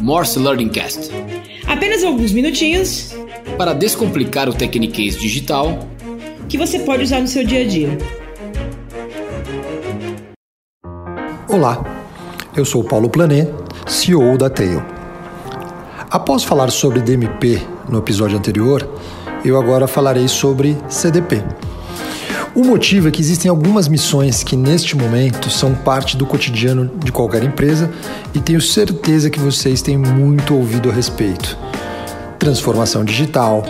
Morse Learning Cast. Apenas alguns minutinhos para descomplicar o Tecniquez digital que você pode usar no seu dia a dia. Olá, eu sou Paulo Planet, CEO da Tail. Após falar sobre DMP no episódio anterior, eu agora falarei sobre CDP. O motivo é que existem algumas missões que neste momento são parte do cotidiano de qualquer empresa e tenho certeza que vocês têm muito ouvido a respeito. Transformação digital,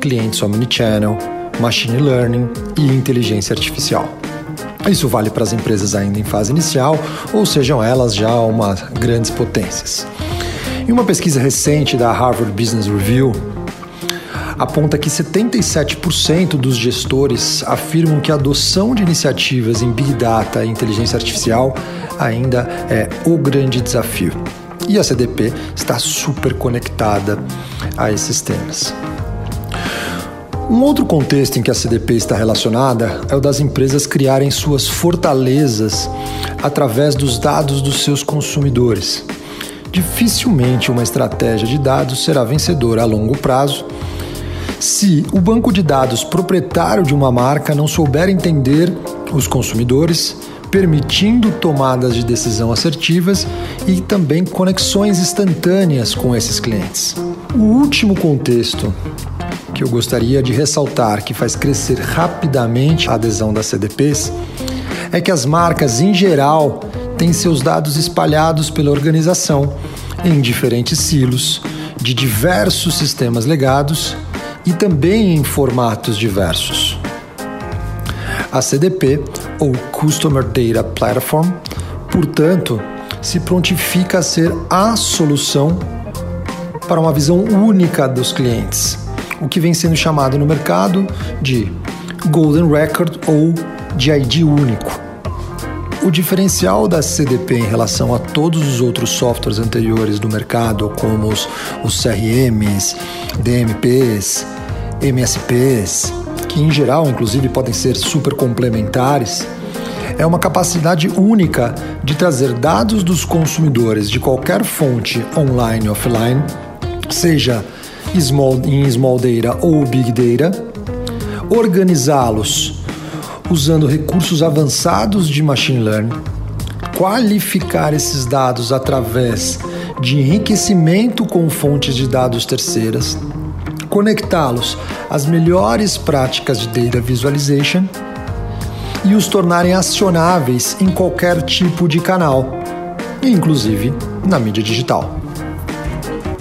clientes omnichannel, machine learning e inteligência artificial. Isso vale para as empresas ainda em fase inicial ou sejam elas já uma grandes potências. Em uma pesquisa recente da Harvard Business Review, aponta que 77% dos gestores afirmam que a adoção de iniciativas em Big Data e inteligência artificial ainda é o grande desafio. E a CDP está super conectada a esses temas. Um outro contexto em que a CDP está relacionada é o das empresas criarem suas fortalezas através dos dados dos seus consumidores. Dificilmente uma estratégia de dados será vencedora a longo prazo se o banco de dados proprietário de uma marca não souber entender os consumidores, permitindo tomadas de decisão assertivas e também conexões instantâneas com esses clientes. O último contexto que eu gostaria de ressaltar que faz crescer rapidamente a adesão das CDPs é que as marcas, em geral, têm seus dados espalhados pela organização em diferentes silos de diversos sistemas legados e também em formatos diversos. A CDP, ou Customer Data Platform, portanto, se prontifica a ser a solução para uma visão única dos clientes o que vem sendo chamado no mercado de Golden Record ou de ID único. O diferencial da CDP em relação a todos os outros softwares anteriores do mercado, como os, os CRMs, DMPs, MSPs, que em geral, inclusive, podem ser super complementares, é uma capacidade única de trazer dados dos consumidores de qualquer fonte online e offline, seja small, em small data ou big data, organizá-los usando recursos avançados de machine learning, qualificar esses dados através de enriquecimento com fontes de dados terceiras, conectá-los às melhores práticas de data visualization e os tornarem acionáveis em qualquer tipo de canal, inclusive na mídia digital.